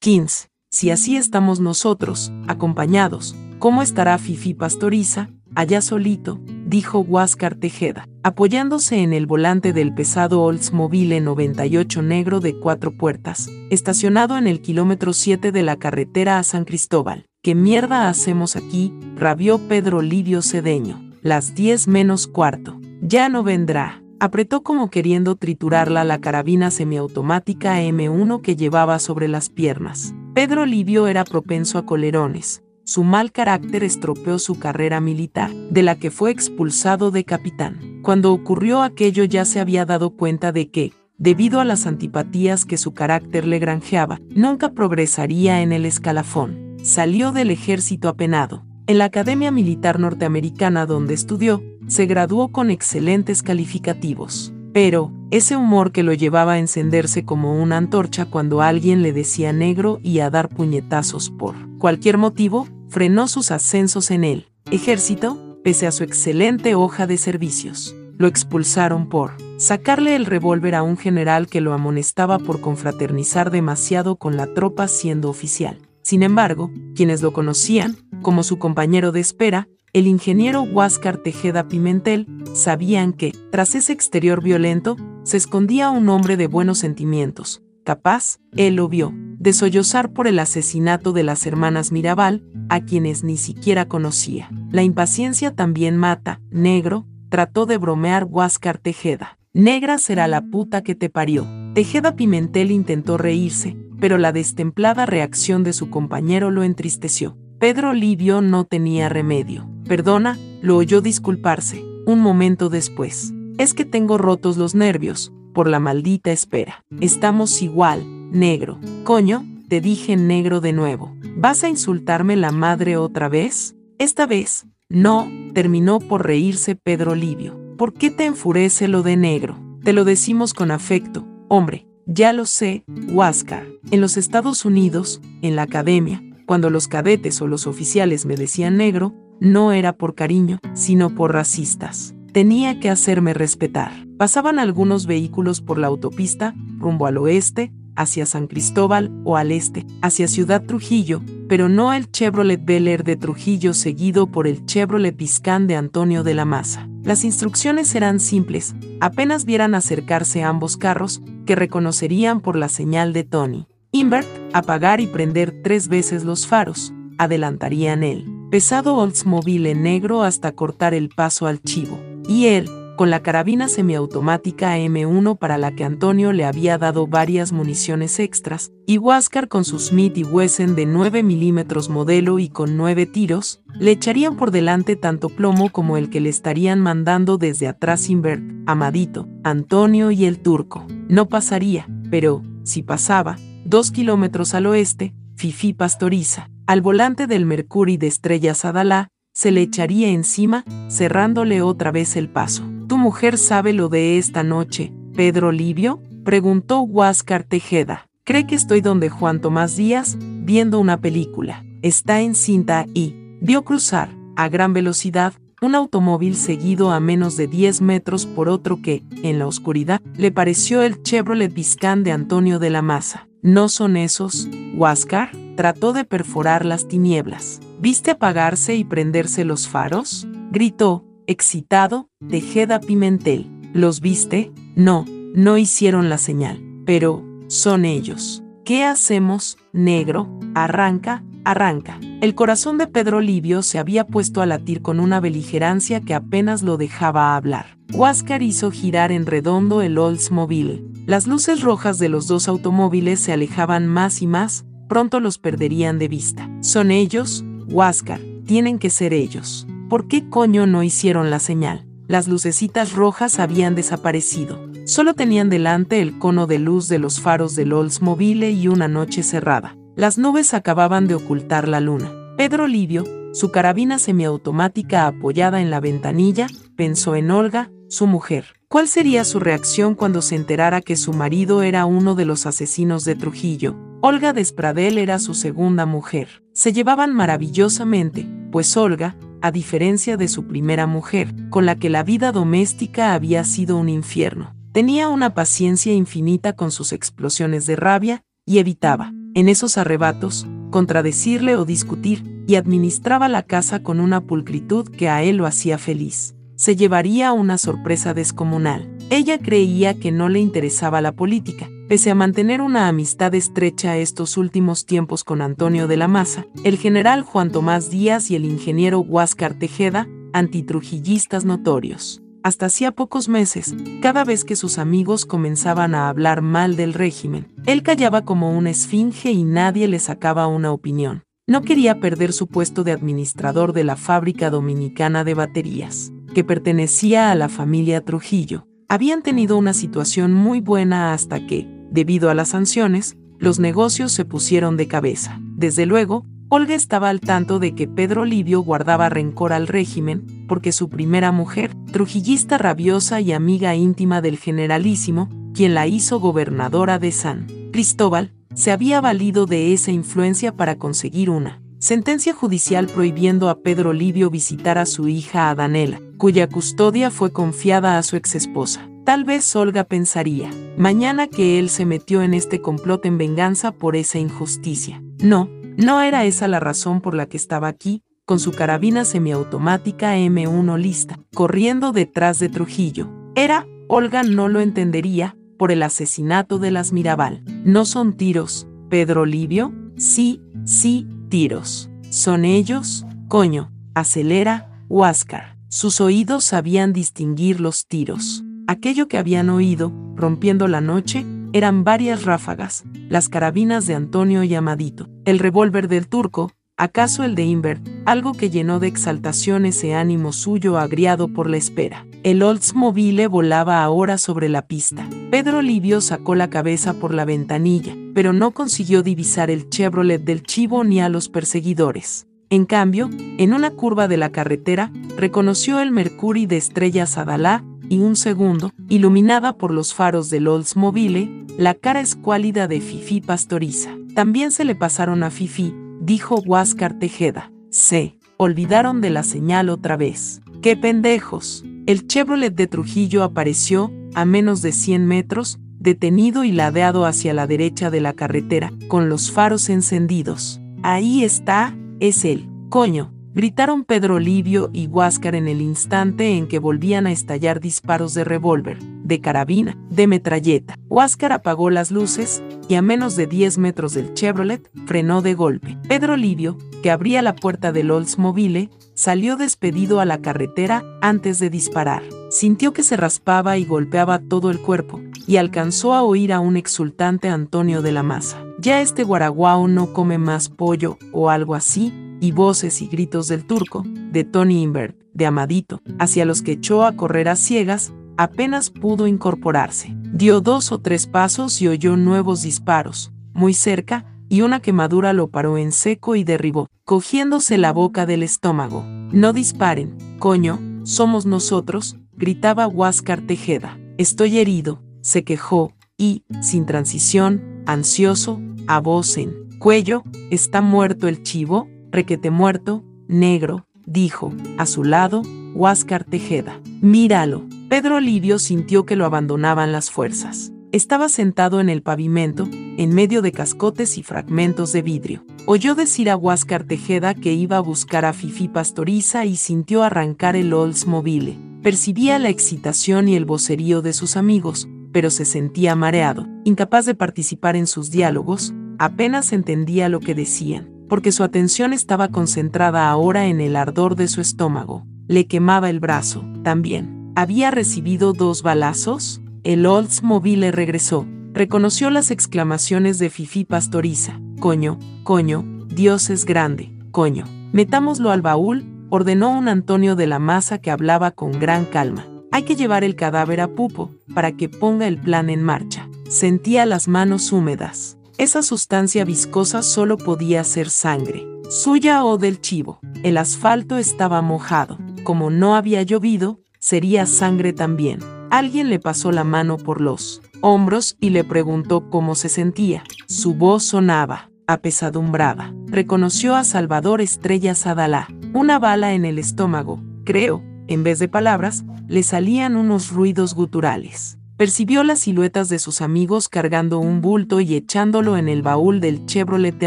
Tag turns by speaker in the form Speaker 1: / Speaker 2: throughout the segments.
Speaker 1: 15. Si así estamos nosotros, acompañados, ¿cómo estará Fifi Pastoriza, allá solito? dijo Huáscar Tejeda, apoyándose en el volante del pesado Oldsmobile 98 negro de cuatro puertas, estacionado en el kilómetro 7 de la carretera a San Cristóbal. ¿Qué mierda hacemos aquí? rabió Pedro Livio Cedeño. Las 10 menos cuarto. Ya no vendrá. Apretó como queriendo triturarla la carabina semiautomática M1 que llevaba sobre las piernas. Pedro Livio era propenso a colerones. Su mal carácter estropeó su carrera militar, de la que fue expulsado de capitán. Cuando ocurrió aquello ya se había dado cuenta de que, debido a las antipatías que su carácter le granjeaba, nunca progresaría en el escalafón. Salió del ejército apenado. En la Academia Militar Norteamericana donde estudió, se graduó con excelentes calificativos. Pero, ese humor que lo llevaba a encenderse como una antorcha cuando alguien le decía negro y a dar puñetazos por cualquier motivo, frenó sus ascensos en el ejército, pese a su excelente hoja de servicios. Lo expulsaron por sacarle el revólver a un general que lo amonestaba por confraternizar demasiado con la tropa siendo oficial. Sin embargo, quienes lo conocían, como su compañero de espera, el ingeniero Huáscar Tejeda Pimentel, sabían que, tras ese exterior violento, se escondía un hombre de buenos sentimientos, capaz, él lo vio, de sollozar por el asesinato de las hermanas Mirabal, a quienes ni siquiera conocía. La impaciencia también mata, negro, trató de bromear Huáscar Tejeda. Negra será la puta que te parió. Tejeda Pimentel intentó reírse, pero la destemplada reacción de su compañero lo entristeció. Pedro Livio no tenía remedio. Perdona, lo oyó disculparse, un momento después. Es que tengo rotos los nervios, por la maldita espera. Estamos igual, negro. Coño, te dije negro de nuevo. ¿Vas a insultarme la madre otra vez? Esta vez, no, terminó por reírse Pedro Livio. ¿Por qué te enfurece lo de negro? Te lo decimos con afecto, hombre. Ya lo sé, Huáscar. En los Estados Unidos, en la academia, cuando los cadetes o los oficiales me decían negro, no era por cariño, sino por racistas. Tenía que hacerme respetar. Pasaban algunos vehículos por la autopista, rumbo al oeste, hacia San Cristóbal o al este, hacia Ciudad Trujillo, pero no el Chevrolet Bel Air de Trujillo seguido por el Chevrolet Piscán de Antonio de la Maza. Las instrucciones eran simples, apenas vieran acercarse ambos carros, que reconocerían por la señal de Tony. Invert, apagar y prender tres veces los faros, adelantarían el pesado Oldsmobile negro hasta cortar el paso al chivo y él, con la carabina semiautomática M1 para la que Antonio le había dado varias municiones extras, y Huáscar con su Smith y Wesson de 9 milímetros modelo y con 9 tiros, le echarían por delante tanto plomo como el que le estarían mandando desde atrás Invert, Amadito, Antonio y el turco. No pasaría, pero, si pasaba, dos kilómetros al oeste, Fifi Pastoriza, al volante del Mercury de Estrellas Adalá, se le echaría encima, cerrándole otra vez el paso. ¿Tu mujer sabe lo de esta noche, Pedro Livio? preguntó Huáscar Tejeda. Cree que estoy donde Juan Tomás Díaz, viendo una película. Está en cinta y vio cruzar, a gran velocidad, un automóvil seguido a menos de 10 metros por otro que, en la oscuridad, le pareció el Chevrolet Viscán de Antonio de la Maza. ¿No son esos, Huáscar? Trató de perforar las tinieblas. ¿Viste apagarse y prenderse los faros? Gritó, excitado, Tejeda Pimentel. ¿Los viste? No, no hicieron la señal. Pero, son ellos. ¿Qué hacemos, negro? Arranca, arranca. El corazón de Pedro Livio se había puesto a latir con una beligerancia que apenas lo dejaba hablar. Huáscar hizo girar en redondo el Oldsmobile. Las luces rojas de los dos automóviles se alejaban más y más, pronto los perderían de vista. Son ellos, Huáscar, tienen que ser ellos. ¿Por qué coño no hicieron la señal? Las lucecitas rojas habían desaparecido. Solo tenían delante el cono de luz de los faros del Oldsmobile y una noche cerrada. Las nubes acababan de ocultar la luna. Pedro Livio, su carabina semiautomática apoyada en la ventanilla, pensó en Olga, su mujer. ¿Cuál sería su reacción cuando se enterara que su marido era uno de los asesinos de Trujillo? Olga Despradel era su segunda mujer. Se llevaban maravillosamente, pues Olga, a diferencia de su primera mujer, con la que la vida doméstica había sido un infierno, tenía una paciencia infinita con sus explosiones de rabia y evitaba, en esos arrebatos, contradecirle o discutir, y administraba la casa con una pulcritud que a él lo hacía feliz. Se llevaría una sorpresa descomunal. Ella creía que no le interesaba la política, pese a mantener una amistad estrecha estos últimos tiempos con Antonio de la Maza, el general Juan Tomás Díaz y el ingeniero Huáscar Tejeda, antitrujillistas notorios. Hasta hacía pocos meses, cada vez que sus amigos comenzaban a hablar mal del régimen, él callaba como una esfinge y nadie le sacaba una opinión. No quería perder su puesto de administrador de la fábrica dominicana de baterías, que pertenecía a la familia Trujillo. Habían tenido una situación muy buena hasta que, debido a las sanciones, los negocios se pusieron de cabeza. Desde luego, Olga estaba al tanto de que Pedro Livio guardaba rencor al régimen, porque su primera mujer, trujillista rabiosa y amiga íntima del generalísimo, quien la hizo gobernadora de San Cristóbal, se había valido de esa influencia para conseguir una sentencia judicial prohibiendo a Pedro Livio visitar a su hija Adanela, cuya custodia fue confiada a su exesposa. Tal vez Olga pensaría, mañana que él se metió en este complot en venganza por esa injusticia. No, no era esa la razón por la que estaba aquí, con su carabina semiautomática M1 lista, corriendo detrás de Trujillo. Era, Olga no lo entendería, por el asesinato de las Mirabal. No son tiros, Pedro Livio, sí, sí, tiros. Son ellos, coño, acelera, Huáscar. Sus oídos sabían distinguir los tiros. Aquello que habían oído, rompiendo la noche, eran varias ráfagas, las carabinas de Antonio y Amadito, el revólver del turco, acaso el de Inver, algo que llenó de exaltación ese ánimo suyo agriado por la espera. El Oldsmobile volaba ahora sobre la pista. Pedro Livio sacó la cabeza por la ventanilla, pero no consiguió divisar el Chevrolet del chivo ni a los perseguidores. En cambio, en una curva de la carretera, reconoció el Mercury de estrellas Adalá y un segundo, iluminada por los faros del Oldsmobile, la cara escuálida de Fifi Pastoriza. También se le pasaron a Fifi, dijo Huáscar Tejeda. Se olvidaron de la señal otra vez. ¡Qué pendejos! El Chevrolet de Trujillo apareció, a menos de 100 metros, detenido y ladeado hacia la derecha de la carretera, con los faros encendidos. Ahí está, es él. Coño, gritaron Pedro Livio y Huáscar en el instante en que volvían a estallar disparos de revólver, de carabina, de metralleta. Huáscar apagó las luces y a menos de 10 metros del Chevrolet frenó de golpe. Pedro Livio, que abría la puerta del Oldsmobile, salió despedido a la carretera antes de disparar. Sintió que se raspaba y golpeaba todo el cuerpo, y alcanzó a oír a un exultante Antonio de la Maza. Ya este guaraguao no come más pollo o algo así, y voces y gritos del turco, de Tony Invert, de Amadito, hacia los que echó a correr a ciegas, apenas pudo incorporarse. Dio dos o tres pasos y oyó nuevos disparos, muy cerca, y una quemadura lo paró en seco y derribó, cogiéndose la boca del estómago. No disparen, coño, somos nosotros, gritaba Huáscar Tejeda. Estoy herido, se quejó, y, sin transición, ansioso, a voz en cuello, ¿está muerto el chivo? requete muerto, negro, dijo, a su lado, Huáscar Tejeda. Míralo. Pedro Livio sintió que lo abandonaban las fuerzas. Estaba sentado en el pavimento, en medio de cascotes y fragmentos de vidrio. Oyó decir a Huáscar Tejeda que iba a buscar a Fifi Pastoriza y sintió arrancar el Oldsmobile. Percibía la excitación y el vocerío de sus amigos, pero se sentía mareado, incapaz de participar en sus diálogos, apenas entendía lo que decían porque su atención estaba concentrada ahora en el ardor de su estómago. Le quemaba el brazo, también. Había recibido dos balazos. El Oldsmobile regresó. Reconoció las exclamaciones de Fifi Pastoriza. Coño, coño, Dios es grande, coño. Metámoslo al baúl, ordenó un Antonio de la Maza que hablaba con gran calma. Hay que llevar el cadáver a Pupo, para que ponga el plan en marcha. Sentía las manos húmedas. Esa sustancia viscosa solo podía ser sangre, suya o del chivo. El asfalto estaba mojado. Como no había llovido, sería sangre también. Alguien le pasó la mano por los hombros y le preguntó cómo se sentía. Su voz sonaba, apesadumbrada. Reconoció a Salvador Estrella Sadalá. Una bala en el estómago, creo. En vez de palabras, le salían unos ruidos guturales. percibió las siluetas de sus amigos cargando un bulto y echándolo en el baúl del Chevrolet de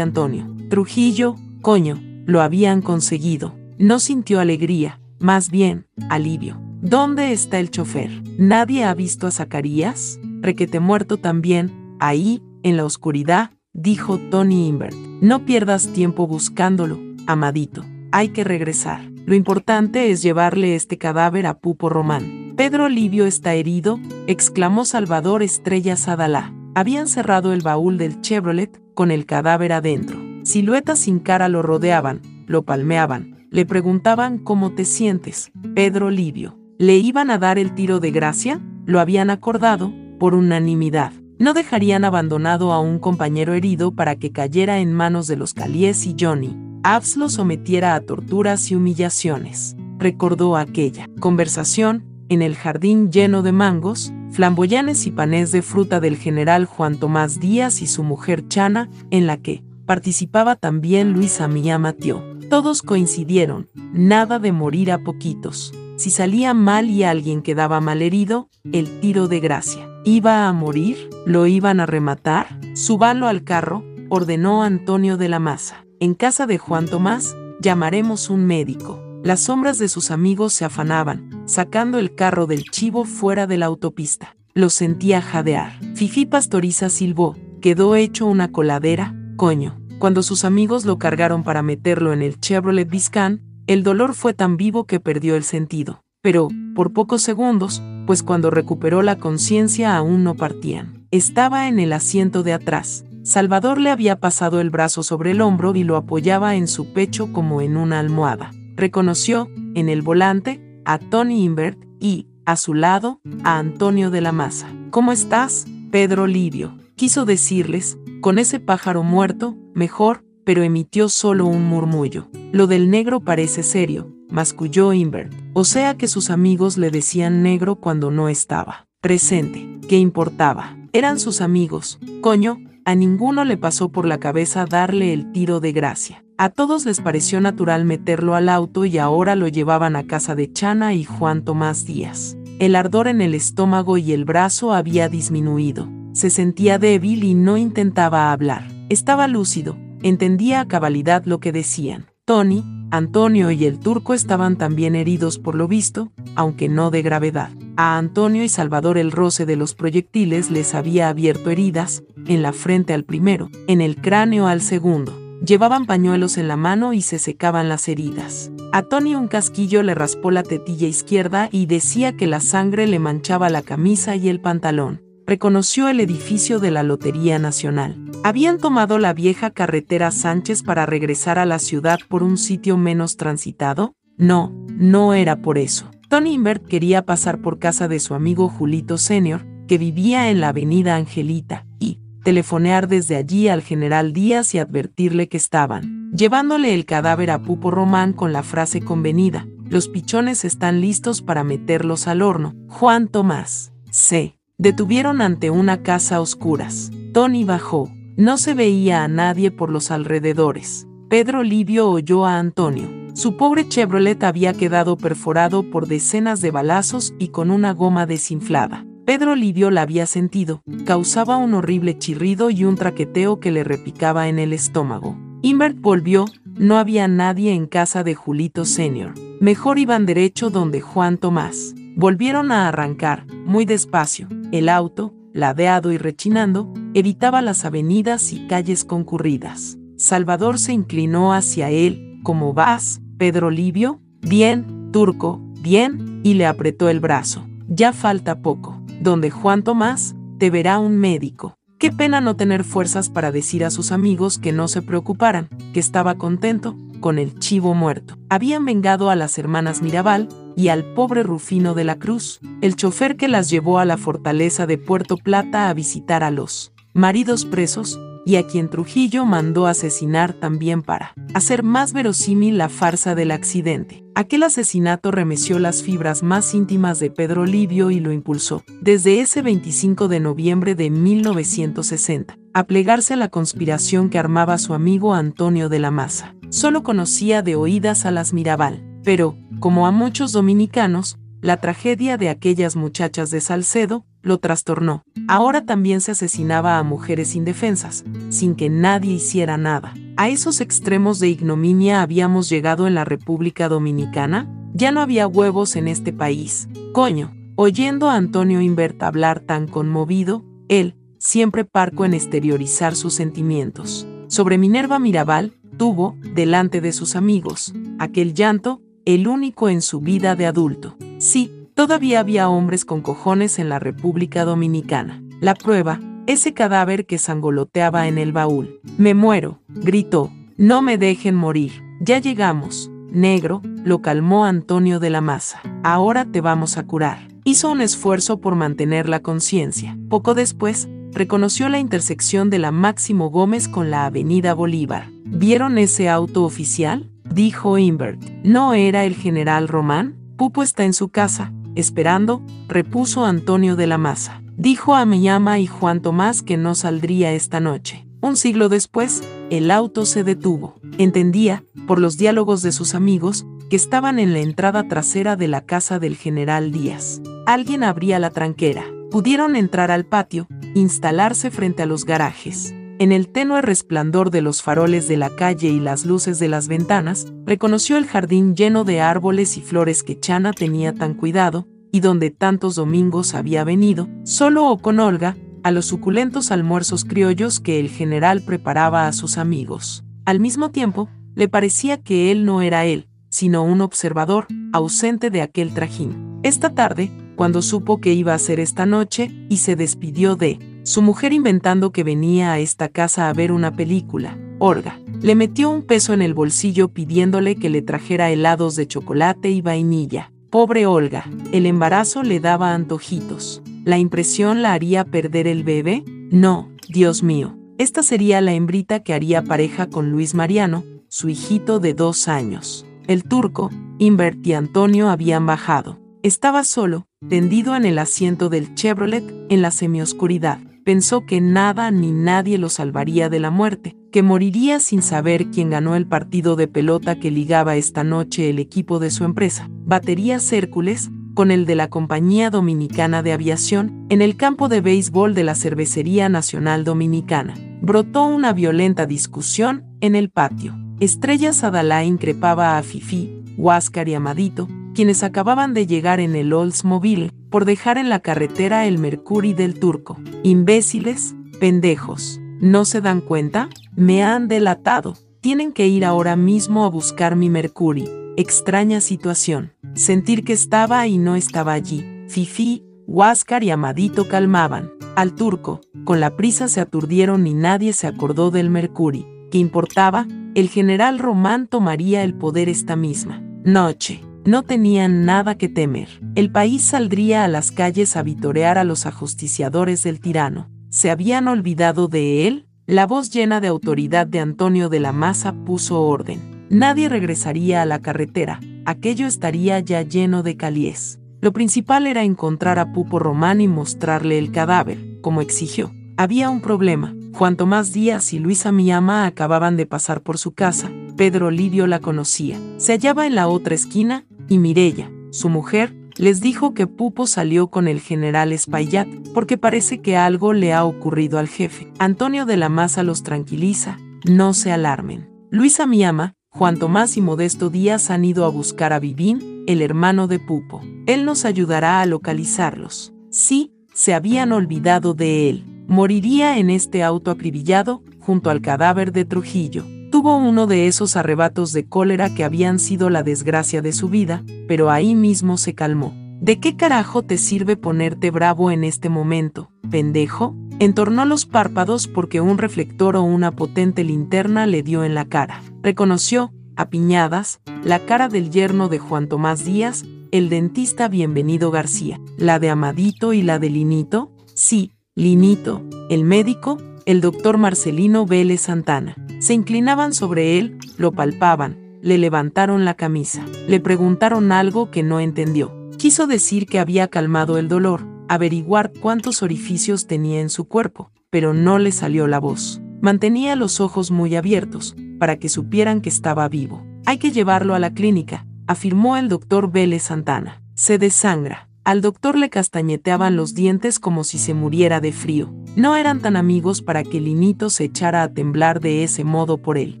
Speaker 1: Antonio. Trujillo, coño, lo habían conseguido. No sintió alegría, más bien, alivio. ¿Dónde está el chofer? ¿Nadie ha visto a Zacarías? Requete muerto también, ahí, en la oscuridad, dijo Tony Invert. No pierdas tiempo buscándolo, amadito. Hay que regresar. Lo importante es llevarle este cadáver a Pupo Román. Pedro Livio está herido, exclamó Salvador Estrella Sadalá. Habían cerrado el baúl del Chevrolet con el cadáver adentro. Siluetas sin cara lo rodeaban, lo palmeaban, le preguntaban cómo te sientes, Pedro Livio. ¿Le iban a dar el tiro de gracia? Lo habían acordado, por unanimidad. No dejarían abandonado a un compañero herido para que cayera en manos de los Calies y Johnny. Abs lo sometiera a torturas y humillaciones. Recordó aquella conversación en el jardín lleno de mangos, flamboyanes y panés de fruta del general Juan Tomás Díaz y su mujer Chana, en la que participaba también Luisa Mía Mateo. Todos coincidieron, nada de morir a poquitos. Si salía mal y alguien quedaba mal herido, el tiro de gracia. ¿Iba a morir? ¿Lo iban a rematar? Súbalo al carro, ordenó Antonio de la Maza. En casa de Juan Tomás, llamaremos un médico. Las sombras de sus amigos se afanaban, sacando el carro del chivo fuera de la autopista. Lo sentía jadear. Fifi Pastoriza silbó, quedó hecho una coladera, coño. Cuando sus amigos lo cargaron para meterlo en el Chevrolet Viscan, el dolor fue tan vivo que perdió el sentido. Pero, por pocos segundos, pues cuando recuperó la conciencia aún no partían. Estaba en el asiento de atrás, Salvador le había pasado el brazo sobre el hombro y lo apoyaba en su pecho como en una almohada. Reconoció, en el volante, a Tony Invert y, a su lado, a Antonio de la Maza. ¿Cómo estás, Pedro Livio? Quiso decirles, con ese pájaro muerto, mejor, pero emitió solo un murmullo. Lo del negro parece serio, masculló Invert. O sea que sus amigos le decían negro cuando no estaba presente. ¿Qué importaba? Eran sus amigos. Coño, a ninguno le pasó por la cabeza darle el tiro de gracia. A todos les pareció natural meterlo al auto y ahora lo llevaban a casa de Chana y Juan Tomás Díaz. El ardor en el estómago y el brazo había disminuido. Se sentía débil y no intentaba hablar. Estaba lúcido, entendía a cabalidad lo que decían. Tony, Antonio y el turco estaban también heridos por lo visto, aunque no de gravedad. A Antonio y Salvador el roce de los proyectiles les había abierto heridas, en la frente al primero, en el cráneo al segundo. Llevaban pañuelos en la mano y se secaban las heridas. A Tony un casquillo le raspó la tetilla izquierda y decía que la sangre le manchaba la camisa y el pantalón. Reconoció el edificio de la Lotería Nacional. Habían tomado la vieja carretera Sánchez para regresar a la ciudad por un sitio menos transitado. No, no era por eso. Tony Invert quería pasar por casa de su amigo Julito Senior, que vivía en la avenida Angelita, y telefonear desde allí al general Díaz y advertirle que estaban llevándole el cadáver a Pupo Román con la frase convenida, los pichones están listos para meterlos al horno. Juan Tomás. Se detuvieron ante una casa a oscuras. Tony bajó. No se veía a nadie por los alrededores. Pedro Livio oyó a Antonio. Su pobre Chevrolet había quedado perforado por decenas de balazos y con una goma desinflada. Pedro Livio la había sentido, causaba un horrible chirrido y un traqueteo que le repicaba en el estómago. Invert volvió, no había nadie en casa de Julito Senior. Mejor iban derecho donde Juan Tomás. Volvieron a arrancar, muy despacio. El auto, ladeado y rechinando, evitaba las avenidas y calles concurridas. Salvador se inclinó hacia él. ¿Cómo vas? Pedro Livio, bien, turco, bien, y le apretó el brazo. Ya falta poco. Donde Juan Tomás, te verá un médico. Qué pena no tener fuerzas para decir a sus amigos que no se preocuparan, que estaba contento con el chivo muerto. Habían vengado a las hermanas Mirabal y al pobre Rufino de la Cruz, el chofer que las llevó a la fortaleza de Puerto Plata a visitar a los maridos presos, y a quien Trujillo mandó asesinar también para hacer más verosímil la farsa del accidente. Aquel asesinato remeció las fibras más íntimas de Pedro Livio y lo impulsó, desde ese 25 de noviembre de 1960, a plegarse a la conspiración que armaba su amigo Antonio de la Maza. Solo conocía de oídas a las Mirabal, pero, como a muchos dominicanos, la tragedia de aquellas muchachas de Salcedo lo trastornó. Ahora también se asesinaba a mujeres indefensas, sin que nadie hiciera nada. ¿A esos extremos de ignominia habíamos llegado en la República Dominicana? Ya no había huevos en este país. Coño. Oyendo a Antonio Invert hablar tan conmovido, él, siempre parco en exteriorizar sus sentimientos. Sobre Minerva Mirabal, tuvo, delante de sus amigos, aquel llanto, el único en su vida de adulto. Sí, todavía había hombres con cojones en la República Dominicana. La prueba, ese cadáver que sangoloteaba en el baúl. Me muero, gritó. No me dejen morir. Ya llegamos. Negro, lo calmó Antonio de la Maza. Ahora te vamos a curar. Hizo un esfuerzo por mantener la conciencia. Poco después, reconoció la intersección de la Máximo Gómez con la Avenida Bolívar. ¿Vieron ese auto oficial? Dijo Invert. ¿No era el general Román? Pupo está en su casa, esperando, repuso Antonio de la Maza. Dijo a Miyama y Juan Tomás que no saldría esta noche. Un siglo después, el auto se detuvo. Entendía, por los diálogos de sus amigos, que estaban en la entrada trasera de la casa del general Díaz. Alguien abría la tranquera. Pudieron entrar al patio, instalarse frente a los garajes. En el tenue resplandor de los faroles de la calle y las luces de las ventanas, reconoció el jardín lleno de árboles y flores que Chana tenía tan cuidado, y donde tantos domingos había venido, solo o con Olga, a los suculentos almuerzos criollos que el general preparaba a sus amigos. Al mismo tiempo, le parecía que él no era él, sino un observador, ausente de aquel trajín. Esta tarde, cuando supo que iba a ser esta noche, y se despidió de su mujer inventando que venía a esta casa a ver una película, Orga, le metió un peso en el bolsillo pidiéndole que le trajera helados de chocolate y vainilla. Pobre Olga, el embarazo le daba antojitos. ¿La impresión la haría perder el bebé? No, Dios mío. Esta sería la hembrita que haría pareja con Luis Mariano, su hijito de dos años. El turco, Invert y Antonio habían bajado. Estaba solo, tendido en el asiento del Chevrolet, en la semioscuridad pensó que nada ni nadie lo salvaría de la muerte, que moriría sin saber quién ganó el partido de pelota que ligaba esta noche el equipo de su empresa, Baterías Hércules, con el de la Compañía Dominicana de Aviación, en el campo de béisbol de la Cervecería Nacional Dominicana. Brotó una violenta discusión en el patio. Estrella Sadalá increpaba a Fifi, Huáscar y Amadito, quienes acababan de llegar en el Oldsmobile, por dejar en la carretera el Mercury del turco. Imbéciles, pendejos, ¿no se dan cuenta? Me han delatado. Tienen que ir ahora mismo a buscar mi Mercury. Extraña situación. Sentir que estaba y no estaba allí. Fifi, Huáscar y Amadito calmaban. Al turco, con la prisa se aturdieron y nadie se acordó del Mercury. ¿Qué importaba? El general Román tomaría el poder esta misma noche. No tenían nada que temer. El país saldría a las calles a vitorear a los ajusticiadores del tirano. ¿Se habían olvidado de él? La voz llena de autoridad de Antonio de la Maza puso orden. Nadie regresaría a la carretera, aquello estaría ya lleno de caliés. Lo principal era encontrar a Pupo Román y mostrarle el cadáver, como exigió. Había un problema. Juan Tomás Díaz y Luisa Miama acababan de pasar por su casa. Pedro Lidio la conocía. Se hallaba en la otra esquina y Mirella, su mujer, les dijo que Pupo salió con el general Espaillat porque parece que algo le ha ocurrido al jefe. Antonio de la Maza los tranquiliza, no se alarmen. Luisa Miama, Juan Tomás y Modesto Díaz han ido a buscar a Vivín, el hermano de Pupo. Él nos ayudará a localizarlos. Sí, se habían olvidado de él. Moriría en este auto acribillado, junto al cadáver de Trujillo. Tuvo uno de esos arrebatos de cólera que habían sido la desgracia de su vida, pero ahí mismo se calmó. ¿De qué carajo te sirve ponerte bravo en este momento, pendejo? Entornó los párpados porque un reflector o una potente linterna le dio en la cara. Reconoció, a piñadas, la cara del yerno de Juan Tomás Díaz, el dentista Bienvenido García, la de Amadito y la de Linito, sí, Linito, el médico, el doctor Marcelino Vélez Santana. Se inclinaban sobre él, lo palpaban, le levantaron la camisa, le preguntaron algo que no entendió. Quiso decir que había calmado el dolor, averiguar cuántos orificios tenía en su cuerpo, pero no le salió la voz. Mantenía los ojos muy abiertos, para que supieran que estaba vivo. Hay que llevarlo a la clínica, afirmó el doctor Vélez Santana. Se desangra. Al doctor le castañeteaban los dientes como si se muriera de frío. No eran tan amigos para que Linito se echara a temblar de ese modo por él.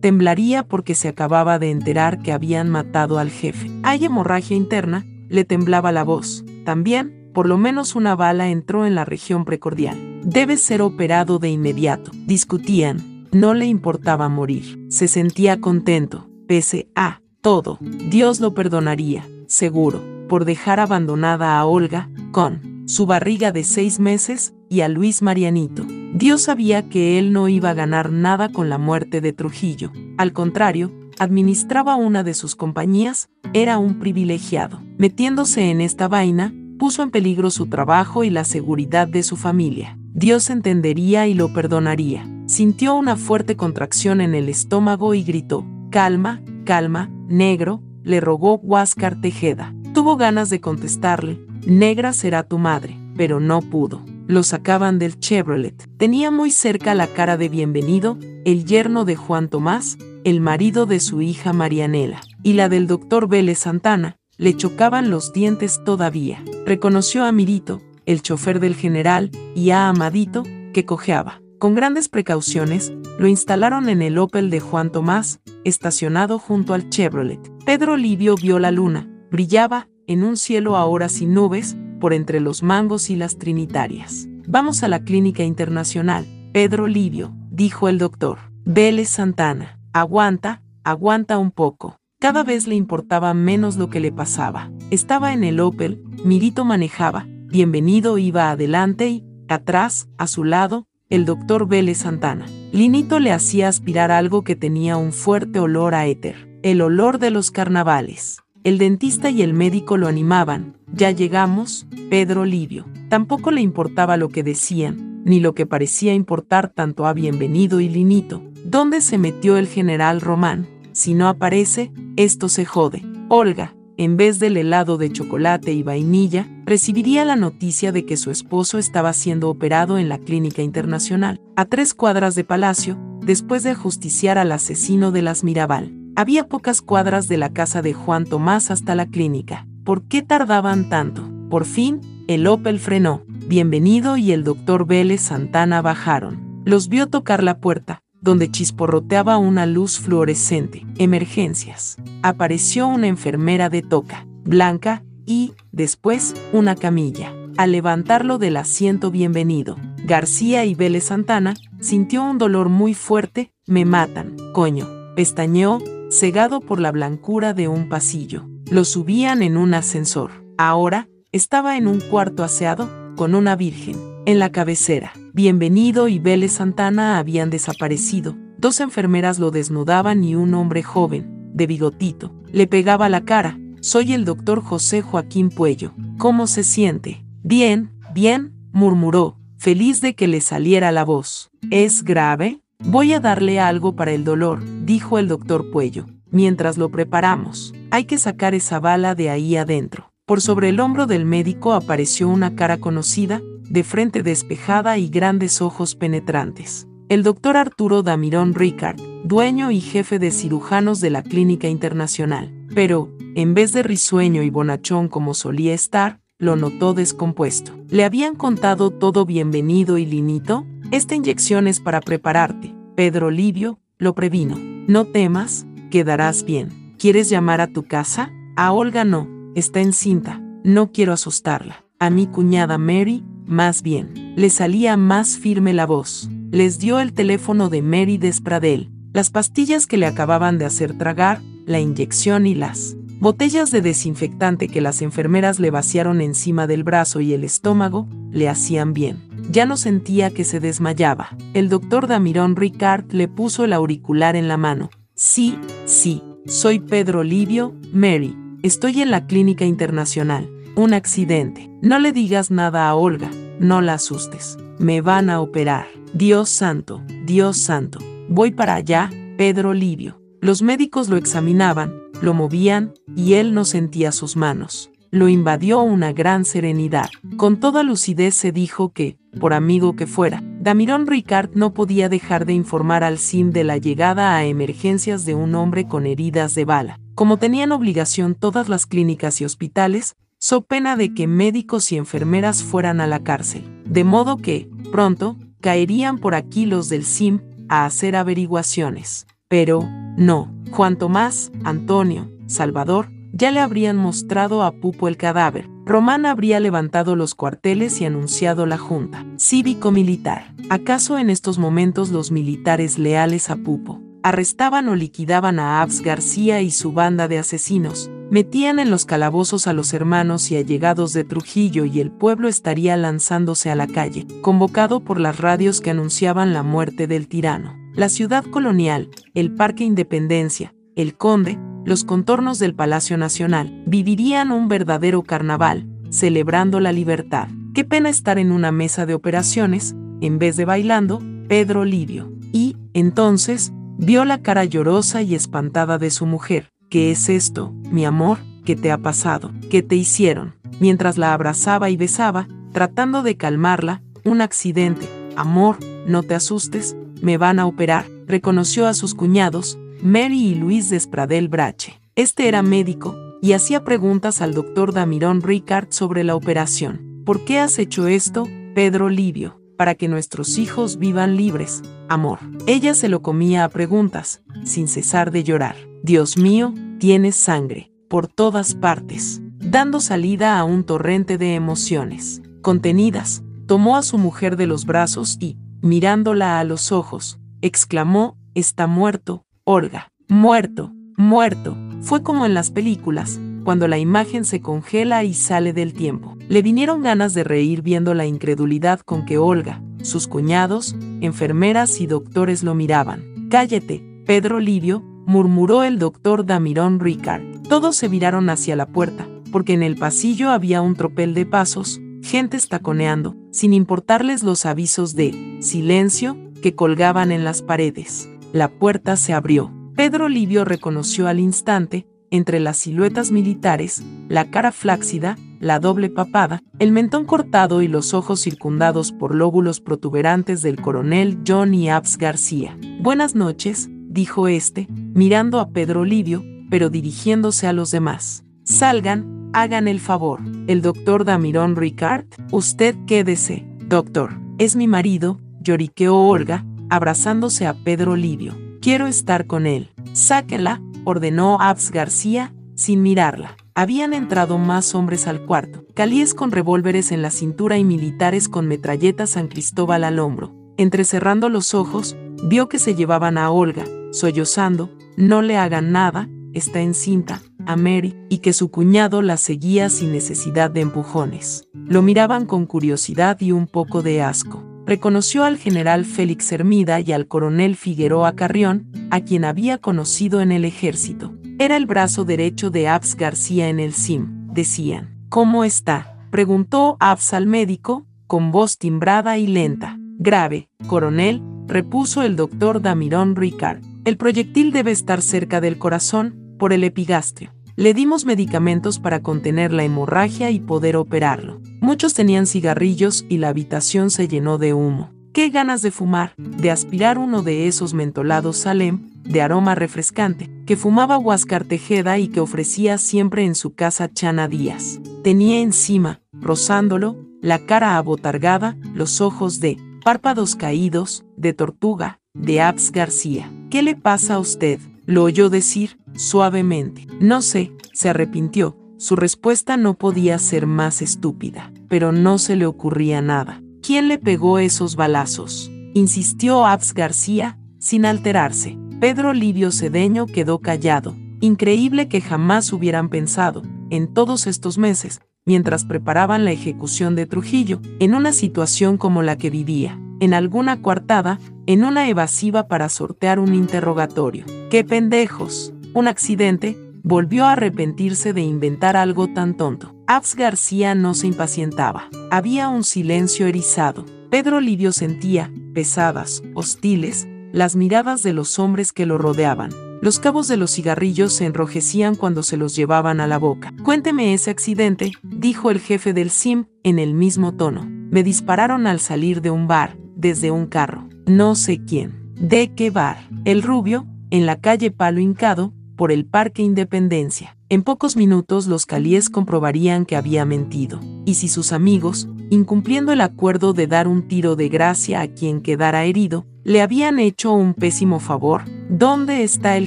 Speaker 1: Temblaría porque se acababa de enterar que habían matado al jefe. Hay hemorragia interna, le temblaba la voz. También, por lo menos una bala entró en la región precordial. Debe ser operado de inmediato. Discutían. No le importaba morir. Se sentía contento, pese a todo. Dios lo perdonaría, seguro por dejar abandonada a Olga, con su barriga de seis meses, y a Luis Marianito. Dios sabía que él no iba a ganar nada con la muerte de Trujillo. Al contrario, administraba una de sus compañías, era un privilegiado. Metiéndose en esta vaina, puso en peligro su trabajo y la seguridad de su familia. Dios entendería y lo perdonaría. Sintió una fuerte contracción en el estómago y gritó, Calma, calma, negro, le rogó Huáscar Tejeda. Tuvo ganas de contestarle, negra será tu madre, pero no pudo. Lo sacaban del Chevrolet. Tenía muy cerca la cara de Bienvenido, el yerno de Juan Tomás, el marido de su hija Marianela, y la del doctor Vélez Santana, le chocaban los dientes todavía. Reconoció a Mirito, el chofer del general, y a Amadito, que cojeaba. Con grandes precauciones, lo instalaron en el Opel de Juan Tomás, estacionado junto al Chevrolet. Pedro Livio vio la luna, brillaba, en un cielo ahora sin nubes, por entre los mangos y las trinitarias. Vamos a la clínica internacional, Pedro Livio, dijo el doctor. Vélez Santana, aguanta, aguanta un poco. Cada vez le importaba menos lo que le pasaba. Estaba en el Opel, Mirito manejaba, bienvenido iba adelante y, atrás, a su lado, el doctor Vélez Santana. Linito le hacía aspirar algo que tenía un fuerte olor a éter, el olor de los carnavales. El dentista y el médico lo animaban. Ya llegamos, Pedro Livio. Tampoco le importaba lo que decían, ni lo que parecía importar tanto a Bienvenido y Linito. ¿Dónde se metió el general Román? Si no aparece, esto se jode. Olga, en vez del helado de chocolate y vainilla, recibiría la noticia de que su esposo estaba siendo operado en la clínica internacional, a tres cuadras de Palacio, después de ajusticiar al asesino de las Mirabal. Había pocas cuadras de la casa de Juan Tomás hasta la clínica. ¿Por qué tardaban tanto? Por fin, el Opel frenó. Bienvenido y el doctor Vélez Santana bajaron. Los vio tocar la puerta, donde chisporroteaba una luz fluorescente. Emergencias. Apareció una enfermera de toca, blanca, y, después, una camilla. Al levantarlo del asiento bienvenido, García y Vélez Santana sintió un dolor muy fuerte. Me matan, coño. Pestañeó, cegado por la blancura de un pasillo. Lo subían en un ascensor. Ahora, estaba en un cuarto aseado, con una virgen, en la cabecera. Bienvenido y Vélez Santana habían desaparecido. Dos enfermeras lo desnudaban y un hombre joven, de bigotito, le pegaba la cara. Soy el doctor José Joaquín Puello. ¿Cómo se siente? Bien, bien, murmuró, feliz de que le saliera la voz. ¿Es grave? Voy a darle algo para el dolor, dijo el doctor Puello. Mientras lo preparamos, hay que sacar esa bala de ahí adentro. Por sobre el hombro del médico apareció una cara conocida, de frente despejada y grandes ojos penetrantes. El doctor Arturo Damirón Ricard, dueño y jefe de cirujanos de la Clínica Internacional. Pero, en vez de risueño y bonachón como solía estar, lo notó descompuesto. ¿Le habían contado todo bienvenido y linito? Esta inyección es para prepararte. Pedro Livio lo previno. No temas, quedarás bien. ¿Quieres llamar a tu casa? A Olga no, está encinta. No quiero asustarla. A mi cuñada Mary, más bien. Le salía más firme la voz. Les dio el teléfono de Mary Despradel, las pastillas que le acababan de hacer tragar, la inyección y las botellas de desinfectante que las enfermeras le vaciaron encima del brazo y el estómago, le hacían bien. Ya no sentía que se desmayaba. El doctor Damirón Ricard le puso el auricular en la mano. Sí, sí, soy Pedro Livio, Mary. Estoy en la clínica internacional. Un accidente. No le digas nada a Olga. No la asustes. Me van a operar. Dios santo, Dios santo. Voy para allá, Pedro Livio. Los médicos lo examinaban, lo movían, y él no sentía sus manos lo invadió una gran serenidad. Con toda lucidez se dijo que, por amigo que fuera, Damirón Ricard no podía dejar de informar al CIM de la llegada a emergencias de un hombre con heridas de bala. Como tenían obligación todas las clínicas y hospitales, so pena de que médicos y enfermeras fueran a la cárcel. De modo que, pronto, caerían por aquí los del SIM a hacer averiguaciones. Pero, no, Juan Tomás, Antonio, Salvador, ya le habrían mostrado a Pupo el cadáver. Román habría levantado los cuarteles y anunciado la junta cívico-militar. ¿Acaso en estos momentos los militares leales a Pupo arrestaban o liquidaban a Abs García y su banda de asesinos? Metían en los calabozos a los hermanos y allegados de Trujillo y el pueblo estaría lanzándose a la calle, convocado por las radios que anunciaban la muerte del tirano. La ciudad colonial, el Parque Independencia, el Conde, los contornos del Palacio Nacional, vivirían un verdadero carnaval, celebrando la libertad. Qué pena estar en una mesa de operaciones, en vez de bailando, Pedro Livio. Y, entonces, vio la cara llorosa y espantada de su mujer. ¿Qué es esto, mi amor? ¿Qué te ha pasado? ¿Qué te hicieron? Mientras la abrazaba y besaba, tratando de calmarla, un accidente. Amor, no te asustes, me van a operar, reconoció a sus cuñados, Mary y Luis Despradel Brache. Este era médico y hacía preguntas al doctor Damirón Ricard sobre la operación. ¿Por qué has hecho esto, Pedro Livio? Para que nuestros hijos vivan libres, amor. Ella se lo comía a preguntas, sin cesar de llorar. Dios mío, tienes sangre, por todas partes, dando salida a un torrente de emociones. Contenidas, tomó a su mujer de los brazos y, mirándola a los ojos, exclamó, está muerto, Olga, muerto, muerto. Fue como en las películas, cuando la imagen se congela y sale del tiempo. Le vinieron ganas de reír viendo la incredulidad con que Olga, sus cuñados, enfermeras y doctores lo miraban. Cállate, Pedro Livio, murmuró el doctor Damirón Ricard. Todos se viraron hacia la puerta, porque en el pasillo había un tropel de pasos, gente taconeando, sin importarles los avisos de silencio que colgaban en las paredes. La puerta se abrió. Pedro Livio reconoció al instante, entre las siluetas militares, la cara flácida, la doble papada, el mentón cortado y los ojos circundados por lóbulos protuberantes del coronel Johnny Abs García. Buenas noches, dijo este, mirando a Pedro Livio, pero dirigiéndose a los demás. Salgan, hagan el favor. El doctor Damirón Ricard, usted quédese. Doctor, es mi marido, lloriqueó Olga, abrazándose a Pedro Livio. Quiero estar con él. Sáquela, ordenó Abs García, sin mirarla. Habían entrado más hombres al cuarto, calíes con revólveres en la cintura y militares con metralletas San Cristóbal al hombro. Entrecerrando los ojos, vio que se llevaban a Olga, sollozando, no le hagan nada, está encinta, a Mary, y que su cuñado la seguía sin necesidad de empujones. Lo miraban con curiosidad y un poco de asco reconoció al general Félix Hermida y al coronel Figueroa Carrión, a quien había conocido en el ejército. Era el brazo derecho de Abs García en el SIM, decían. ¿Cómo está? preguntó Abs al médico, con voz timbrada y lenta. Grave, coronel, repuso el doctor Damirón Ricard. El proyectil debe estar cerca del corazón, por el epigastrio. Le dimos medicamentos para contener la hemorragia y poder operarlo. Muchos tenían cigarrillos y la habitación se llenó de humo. Qué ganas de fumar, de aspirar uno de esos mentolados Salem, de aroma refrescante, que fumaba Huáscar Tejeda y que ofrecía siempre en su casa Chana Díaz. Tenía encima, rozándolo, la cara abotargada, los ojos de párpados caídos, de tortuga, de Abs García. ¿Qué le pasa a usted? Lo oyó decir, suavemente. No sé, se arrepintió. Su respuesta no podía ser más estúpida, pero no se le ocurría nada. ¿Quién le pegó esos balazos? Insistió Abs García, sin alterarse. Pedro Livio Cedeño quedó callado. Increíble que jamás hubieran pensado, en todos estos meses, mientras preparaban la ejecución de Trujillo, en una situación como la que vivía, en alguna coartada, en una evasiva para sortear un interrogatorio. ¡Qué pendejos! Un accidente, volvió a arrepentirse de inventar algo tan tonto. Abs García no se impacientaba. Había un silencio erizado. Pedro Livio sentía, pesadas, hostiles, las miradas de los hombres que lo rodeaban. Los cabos de los cigarrillos se enrojecían cuando se los llevaban a la boca. Cuénteme ese accidente, dijo el jefe del SIM en el mismo tono. Me dispararon al salir de un bar, desde un carro. No sé quién. ¿De qué bar? El rubio, en la calle Palo Hincado, por el Parque Independencia. En pocos minutos los Calíes comprobarían que había mentido, y si sus amigos, incumpliendo el acuerdo de dar un tiro de gracia a quien quedara herido, le habían hecho un pésimo favor, ¿dónde está el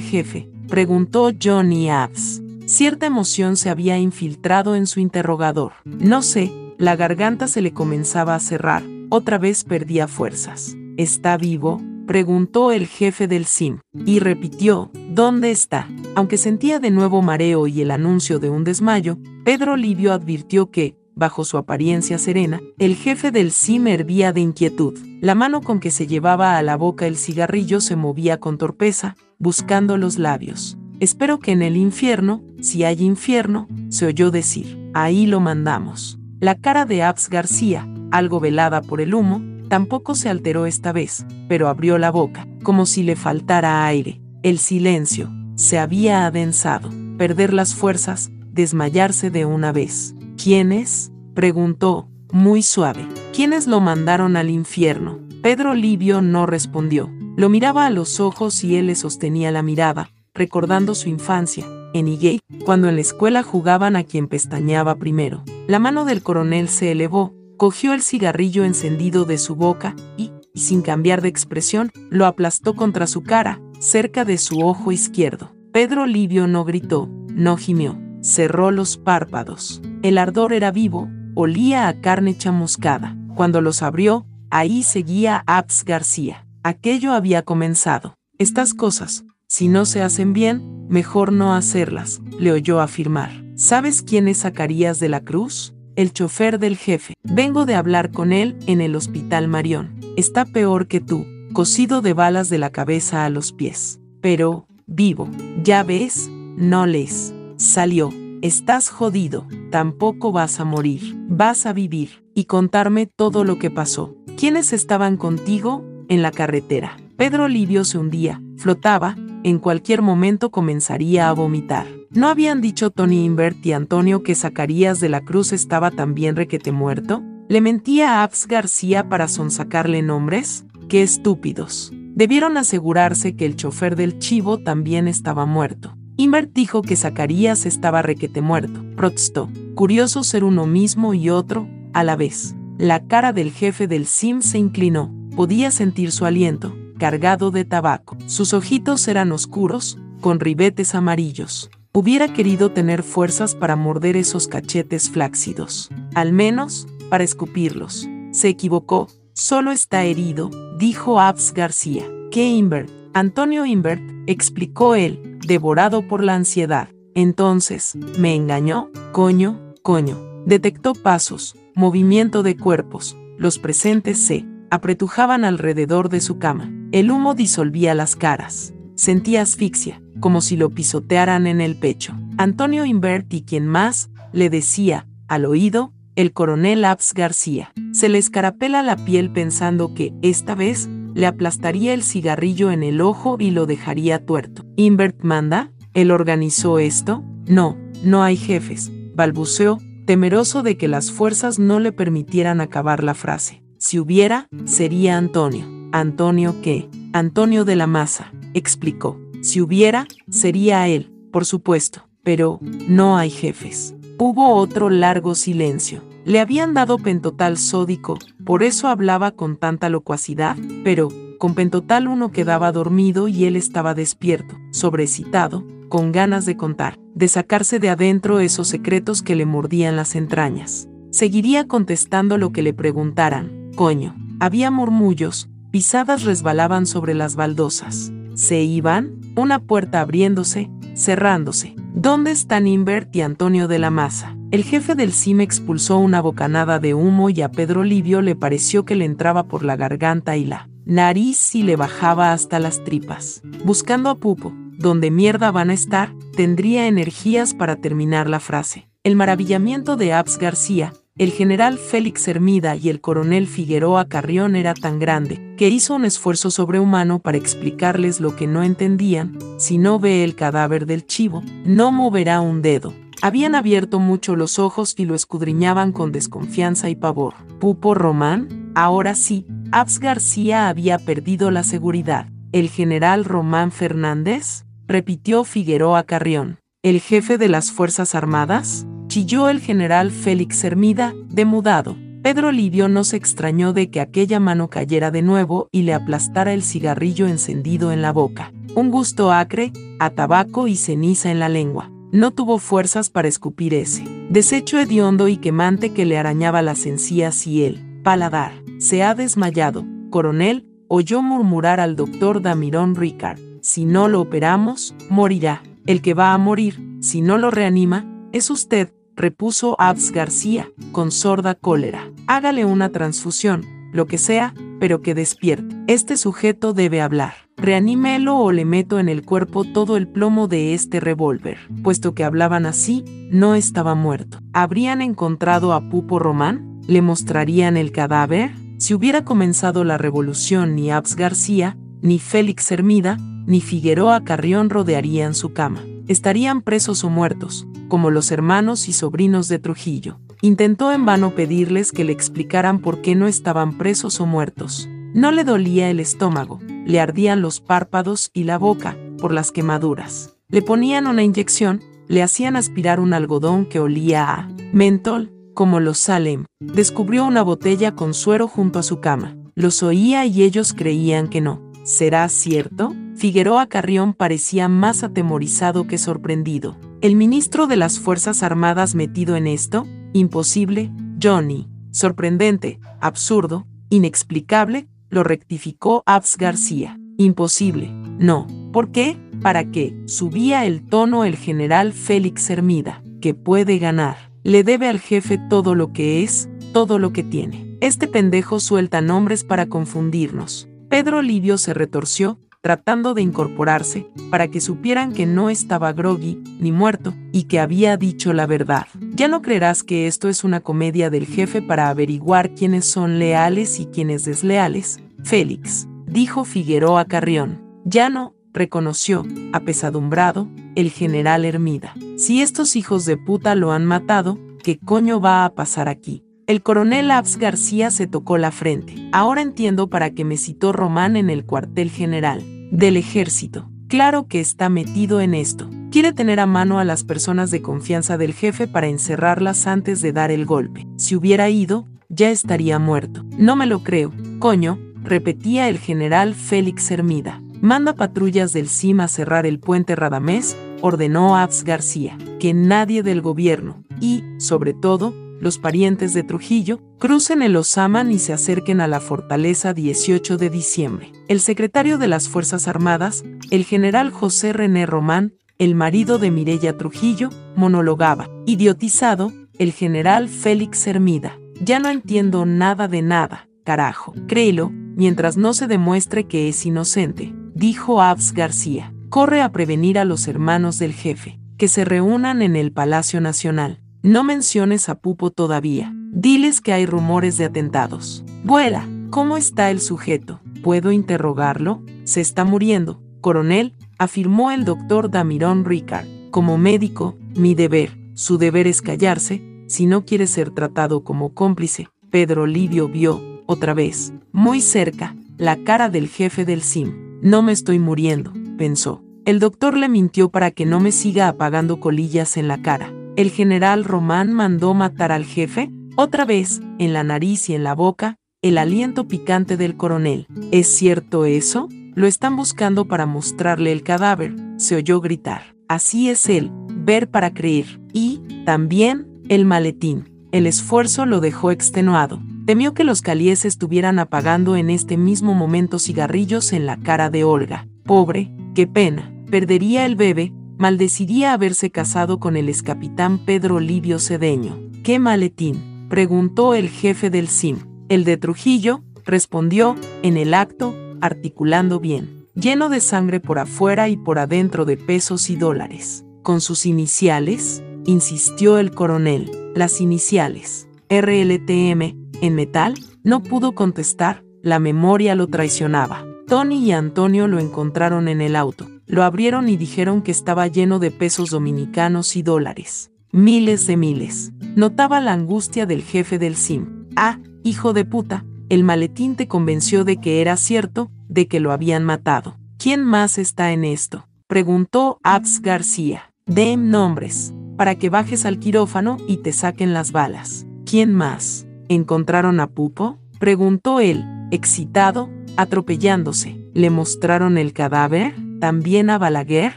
Speaker 1: jefe? preguntó Johnny Abs. Cierta emoción se había infiltrado en su interrogador. No sé, la garganta se le comenzaba a cerrar, otra vez perdía fuerzas. ¿Está vivo? preguntó el jefe del SIM, y repitió, ¿dónde está? Aunque sentía de nuevo mareo y el anuncio de un desmayo, Pedro Livio advirtió que, bajo su apariencia serena, el jefe del SIM hervía de inquietud. La mano con que se llevaba a la boca el cigarrillo se movía con torpeza, buscando los labios. Espero que en el infierno, si hay infierno, se oyó decir, ahí lo mandamos. La cara de Abs García, algo velada por el humo, Tampoco se alteró esta vez, pero abrió la boca, como si le faltara aire. El silencio se había adensado. Perder las fuerzas, desmayarse de una vez. ¿Quiénes? preguntó, muy suave. ¿Quiénes lo mandaron al infierno? Pedro Livio no respondió. Lo miraba a los ojos y él le sostenía la mirada, recordando su infancia, en Higuey, cuando en la escuela jugaban a quien pestañeaba primero. La mano del coronel se elevó, cogió el cigarrillo encendido de su boca y, sin cambiar de expresión, lo aplastó contra su cara, cerca de su ojo izquierdo. Pedro Livio no gritó, no gimió, cerró los párpados. El ardor era vivo, olía a carne chamuscada. Cuando los abrió, ahí seguía Abs García. Aquello había comenzado. Estas cosas, si no se hacen bien, mejor no hacerlas, le oyó afirmar. ¿Sabes quién es Zacarías de la Cruz? El chofer del jefe. Vengo de hablar con él en el hospital Marión. Está peor que tú, cosido de balas de la cabeza a los pies. Pero, vivo. Ya ves, no les. Salió. Estás jodido. Tampoco vas a morir. Vas a vivir. Y contarme todo lo que pasó. ¿Quiénes estaban contigo? En la carretera. Pedro Livio se hundía, flotaba, en cualquier momento comenzaría a vomitar. ¿No habían dicho Tony Invert y Antonio que Zacarías de la Cruz estaba también requete muerto? ¿Le mentía a Abs García para sonsacarle nombres? ¡Qué estúpidos! Debieron asegurarse que el chofer del chivo también estaba muerto. Invert dijo que Zacarías estaba requete muerto. Protestó. Curioso ser uno mismo y otro, a la vez. La cara del jefe del SIM se inclinó. Podía sentir su aliento cargado de tabaco. Sus ojitos eran oscuros, con ribetes amarillos. Hubiera querido tener fuerzas para morder esos cachetes flácidos, al menos para escupirlos. Se equivocó, solo está herido, dijo Abs García. ¿Qué Invert? Antonio Invert, explicó él, devorado por la ansiedad. Entonces, ¿me engañó? Coño, coño. Detectó pasos, movimiento de cuerpos. Los presentes se apretujaban alrededor de su cama. El humo disolvía las caras. Sentía asfixia, como si lo pisotearan en el pecho. Antonio Inverti, quien más, le decía, al oído, el coronel Abs García. Se le escarapela la piel pensando que, esta vez, le aplastaría el cigarrillo en el ojo y lo dejaría tuerto. ¿Invert manda? ¿Él organizó esto? No, no hay jefes, balbuceó, temeroso de que las fuerzas no le permitieran acabar la frase. Si hubiera, sería Antonio. Antonio qué? Antonio de la Maza, explicó. Si hubiera, sería él, por supuesto, pero no hay jefes. Hubo otro largo silencio. Le habían dado pentotal sódico, por eso hablaba con tanta locuacidad, pero con pentotal uno quedaba dormido y él estaba despierto, sobrecitado, con ganas de contar, de sacarse de adentro esos secretos que le mordían las entrañas. Seguiría contestando lo que le preguntaran, Coño. Había murmullos, pisadas resbalaban sobre las baldosas. Se iban, una puerta abriéndose, cerrándose. ¿Dónde están Invert y Antonio de la Maza? El jefe del CIM expulsó una bocanada de humo y a Pedro Livio le pareció que le entraba por la garganta y la nariz y le bajaba hasta las tripas. Buscando a Pupo, donde mierda van a estar, tendría energías para terminar la frase. El maravillamiento de Abs García, el general Félix Hermida y el coronel Figueroa Carrión era tan grande, que hizo un esfuerzo sobrehumano para explicarles lo que no entendían, si no ve el cadáver del chivo, no moverá un dedo. Habían abierto mucho los ojos y lo escudriñaban con desconfianza y pavor. ¿Pupo Román? Ahora sí, Abs García había perdido la seguridad. ¿El general Román Fernández? repitió Figueroa Carrión. ¿El jefe de las Fuerzas Armadas? Chilló el general Félix Hermida, demudado. Pedro Livio no se extrañó de que aquella mano cayera de nuevo y le aplastara el cigarrillo encendido en la boca. Un gusto acre, a tabaco y ceniza en la lengua. No tuvo fuerzas para escupir ese desecho hediondo y quemante que le arañaba las encías y el paladar. Se ha desmayado. Coronel, oyó murmurar al doctor Damirón Ricard. Si no lo operamos, morirá. El que va a morir, si no lo reanima, es usted, repuso Abs García, con sorda cólera. Hágale una transfusión, lo que sea, pero que despierte. Este sujeto debe hablar. Reanímelo o le meto en el cuerpo todo el plomo de este revólver. Puesto que hablaban así, no estaba muerto. ¿Habrían encontrado a Pupo Román? ¿Le mostrarían el cadáver? Si hubiera comenzado la revolución, ni Abs García, ni Félix Hermida, ni Figueroa Carrión rodearían su cama. Estarían presos o muertos, como los hermanos y sobrinos de Trujillo. Intentó en vano pedirles que le explicaran por qué no estaban presos o muertos. No le dolía el estómago, le ardían los párpados y la boca por las quemaduras. Le ponían una inyección, le hacían aspirar un algodón que olía a mentol, como los Salem. Descubrió una botella con suero junto a su cama. Los oía y ellos creían que no. ¿Será cierto? Figueroa Carrión parecía más atemorizado que sorprendido. ¿El ministro de las Fuerzas Armadas metido en esto? Imposible, Johnny. Sorprendente, absurdo, inexplicable, lo rectificó Abs García. Imposible. No. ¿Por qué? ¿Para qué? Subía el tono el general Félix Hermida, que puede ganar. Le debe al jefe todo lo que es, todo lo que tiene. Este pendejo suelta nombres para confundirnos. Pedro Livio se retorció, tratando de incorporarse, para que supieran que no estaba groggy ni muerto, y que había dicho la verdad. Ya no creerás que esto es una comedia del jefe para averiguar quiénes son leales y quiénes desleales. Félix, dijo Figueroa Carrión. Ya no, reconoció, apesadumbrado, el general Hermida. Si estos hijos de puta lo han matado, ¿qué coño va a pasar aquí? El coronel Abs García se tocó la frente. Ahora entiendo para qué me citó Román en el cuartel general del ejército. Claro que está metido en esto. Quiere tener a mano a las personas de confianza del jefe para encerrarlas antes de dar el golpe. Si hubiera ido, ya estaría muerto. No me lo creo. Coño, repetía el general Félix Hermida. Manda patrullas del CIM a cerrar el puente Radamés, ordenó Abs García, que nadie del gobierno y, sobre todo, los parientes de Trujillo, crucen el Osaman y se acerquen a la fortaleza 18 de diciembre. El secretario de las Fuerzas Armadas, el general José René Román, el marido de Mirella Trujillo, monologaba. Idiotizado, el general Félix Hermida. Ya no entiendo nada de nada, carajo. Créelo, mientras no se demuestre que es inocente, dijo Abs García. Corre a prevenir a los hermanos del jefe, que se reúnan en el Palacio Nacional. No menciones a Pupo todavía. Diles que hay rumores de atentados. Vuela. ¿Cómo está el sujeto? ¿Puedo interrogarlo? Se está muriendo. Coronel, afirmó el doctor Damirón Ricard. Como médico, mi deber, su deber es callarse, si no quiere ser tratado como cómplice. Pedro Livio vio, otra vez, muy cerca, la cara del jefe del SIM. No me estoy muriendo, pensó. El doctor le mintió para que no me siga apagando colillas en la cara el general Román mandó matar al jefe, otra vez, en la nariz y en la boca, el aliento picante del coronel. ¿Es cierto eso? Lo están buscando para mostrarle el cadáver, se oyó gritar. Así es él, ver para creer. Y, también, el maletín. El esfuerzo lo dejó extenuado. Temió que los calies estuvieran apagando en este mismo momento cigarrillos en la cara de Olga. Pobre, qué pena. Perdería el bebé, maldeciría haberse casado con el excapitán Pedro Livio Cedeño. ¿Qué maletín? preguntó el jefe del CIM. El de Trujillo, respondió, en el acto, articulando bien, lleno de sangre por afuera y por adentro de pesos y dólares. ¿Con sus iniciales? insistió el coronel. Las iniciales. RLTM, en metal, no pudo contestar, la memoria lo traicionaba. Tony y Antonio lo encontraron en el auto. Lo abrieron y dijeron que estaba lleno de pesos dominicanos y dólares. Miles de miles. Notaba la angustia del jefe del SIM. Ah, hijo de puta, el maletín te convenció de que era cierto, de que lo habían matado. ¿Quién más está en esto? Preguntó Abs García. Den nombres, para que bajes al quirófano y te saquen las balas. ¿Quién más? ¿Encontraron a Pupo? Preguntó él, excitado, atropellándose. ¿Le mostraron el cadáver? ¿También a Balaguer?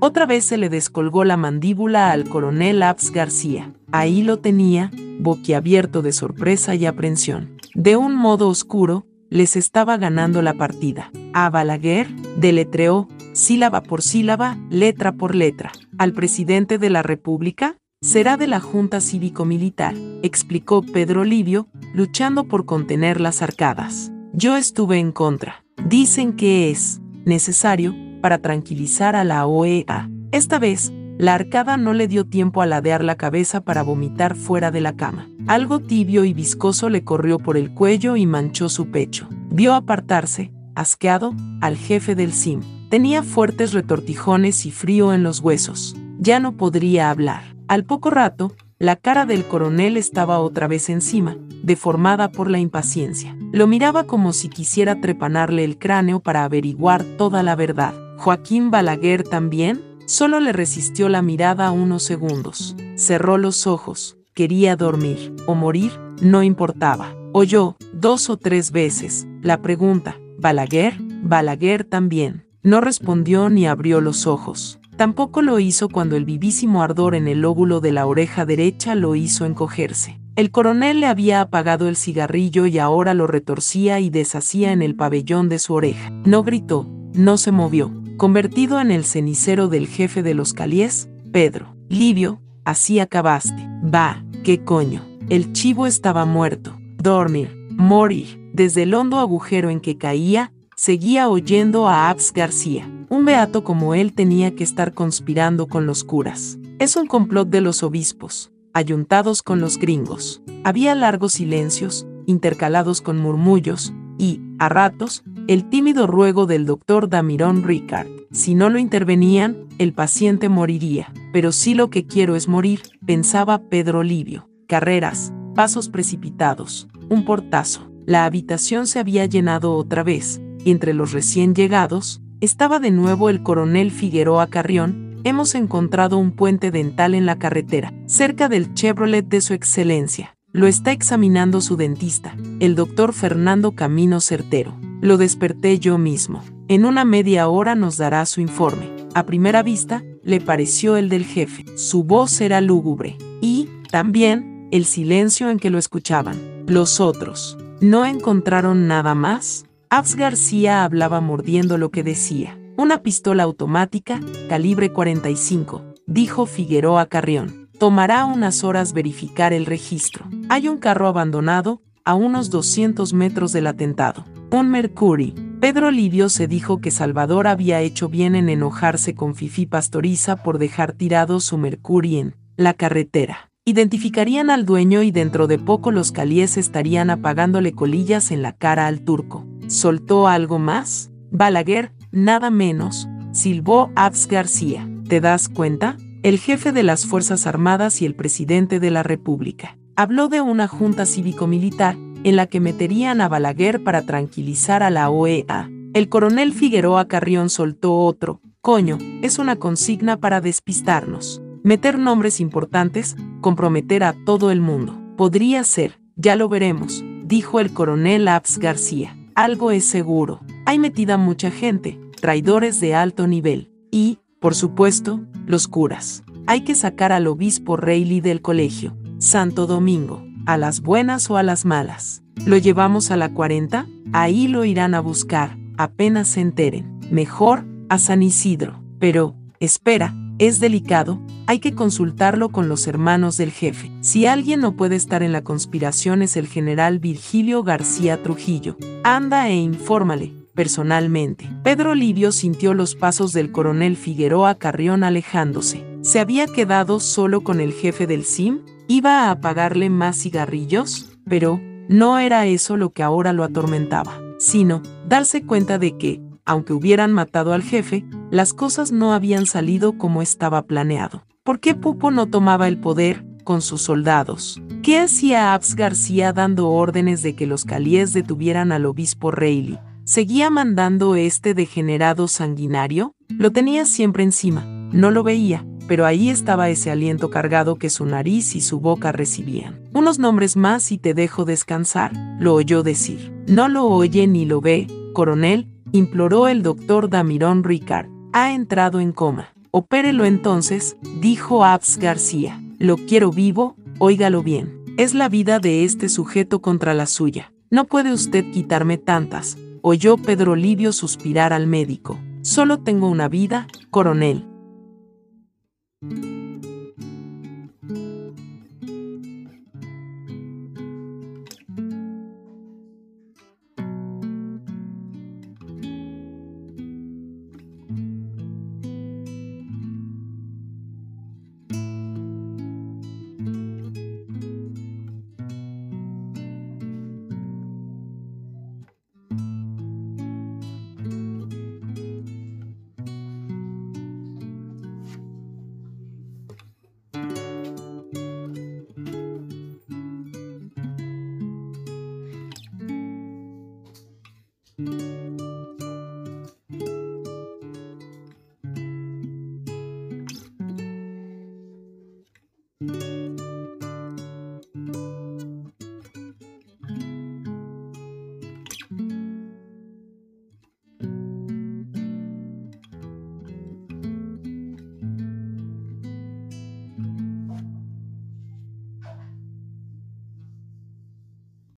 Speaker 1: Otra vez se le descolgó la mandíbula al coronel Abs García. Ahí lo tenía, boquiabierto de sorpresa y aprensión. De un modo oscuro, les estaba ganando la partida. A Balaguer, deletreó, sílaba por sílaba, letra por letra. Al presidente de la República, será de la Junta Cívico-Militar, explicó Pedro Livio, luchando por contener las arcadas. Yo estuve en contra. Dicen que es necesario para tranquilizar a la OEA. Esta vez, la arcada no le dio tiempo a ladear la cabeza para vomitar fuera de la cama. Algo tibio y viscoso le corrió por el cuello y manchó su pecho. Vio apartarse, asqueado, al jefe del CIM. Tenía fuertes retortijones y frío en los huesos. Ya no podría hablar. Al poco rato, la cara del coronel estaba otra vez encima, deformada por la impaciencia. Lo miraba como si quisiera trepanarle el cráneo para averiguar toda la verdad. Joaquín Balaguer también solo le resistió la mirada unos segundos. Cerró los ojos. Quería dormir o morir, no importaba. Oyó, dos o tres veces, la pregunta, ¿Balaguer? Balaguer también. No respondió ni abrió los ojos. Tampoco lo hizo cuando el vivísimo ardor en el lóbulo de la oreja derecha lo hizo encogerse. El coronel le había apagado el cigarrillo y ahora lo retorcía y deshacía en el pabellón de su oreja. No gritó, no se movió. Convertido en el cenicero del jefe de los caliés, Pedro, Livio, así acabaste. Va, qué coño. El chivo estaba muerto. Dormir, morir. Desde el hondo agujero en que caía, seguía oyendo a Abs García. Un beato como él tenía que estar conspirando con los curas. Es un complot de los obispos, ayuntados con los gringos. Había largos silencios, intercalados con murmullos, y, a ratos, el tímido ruego del doctor Damirón Ricard. Si no lo intervenían, el paciente moriría. Pero si lo que quiero es morir, pensaba Pedro Livio. Carreras, pasos precipitados, un portazo. La habitación se había llenado otra vez, entre los recién llegados, estaba de nuevo el coronel Figueroa Carrión, hemos encontrado un puente dental en la carretera, cerca del Chevrolet de su excelencia. Lo está examinando su dentista, el doctor Fernando Camino Certero. Lo desperté yo mismo. En una media hora nos dará su informe. A primera vista, le pareció el del jefe. Su voz era lúgubre. Y, también, el silencio en que lo escuchaban. Los otros. ¿No encontraron nada más? Abs García hablaba mordiendo lo que decía. Una pistola automática, calibre 45, dijo Figueroa Carrión. Tomará unas horas verificar el registro. Hay un carro abandonado, a unos 200 metros del atentado. Un Mercury. Pedro Livio se dijo que Salvador había hecho bien en enojarse con Fifi Pastoriza por dejar tirado su Mercury en la carretera. Identificarían al dueño y dentro de poco los calíes estarían apagándole colillas en la cara al turco. ¿Soltó algo más? Balaguer, nada menos, silbó Abs García. ¿Te das cuenta? El jefe de las Fuerzas Armadas y el presidente de la República. Habló de una junta cívico-militar en la que meterían a Balaguer para tranquilizar a la OEA. El coronel Figueroa Carrión soltó otro. Coño, es una consigna para despistarnos. Meter nombres importantes, comprometer a todo el mundo. Podría ser, ya lo veremos, dijo el coronel Abs García algo es seguro. Hay metida mucha gente, traidores de alto nivel. Y, por supuesto, los curas. Hay que sacar al obispo Reilly del colegio. Santo Domingo. A las buenas o a las malas. ¿Lo llevamos a la 40? Ahí lo irán a buscar, apenas se enteren. Mejor, a San Isidro. Pero, espera, es delicado, hay que consultarlo con los hermanos del jefe. Si alguien no puede estar en la conspiración es el general Virgilio García Trujillo. Anda e infórmale, personalmente. Pedro Livio sintió los pasos del coronel Figueroa Carrión alejándose. ¿Se había quedado solo con el jefe del CIM? ¿Iba a apagarle más cigarrillos? Pero, no era eso lo que ahora lo atormentaba, sino darse cuenta de que, aunque hubieran matado al jefe, las cosas no habían salido como estaba planeado. ¿Por qué Pupo no tomaba el poder con sus soldados? ¿Qué hacía Abs García dando órdenes de que los calíes detuvieran al obispo Reilly? ¿Seguía mandando este degenerado sanguinario? Lo tenía siempre encima. No lo veía, pero ahí estaba ese aliento cargado que su nariz y su boca recibían. Unos nombres más y te dejo descansar, lo oyó decir. No lo oye ni lo ve, coronel, imploró el doctor Damirón Ricard. Ha entrado en coma. Opérelo entonces, dijo Abs García. Lo quiero vivo, óigalo bien. Es la vida de este sujeto contra la suya. No puede usted quitarme tantas, oyó Pedro Livio suspirar al médico. Solo tengo una vida, coronel,